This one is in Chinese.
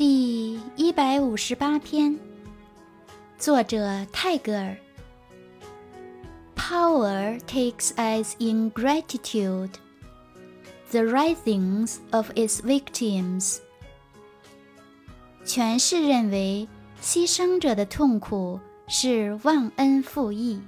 第一百五十八篇，作者泰戈尔。Power takes as ingratitude the writhings of its victims。诠释认为，牺牲者的痛苦是忘恩负义。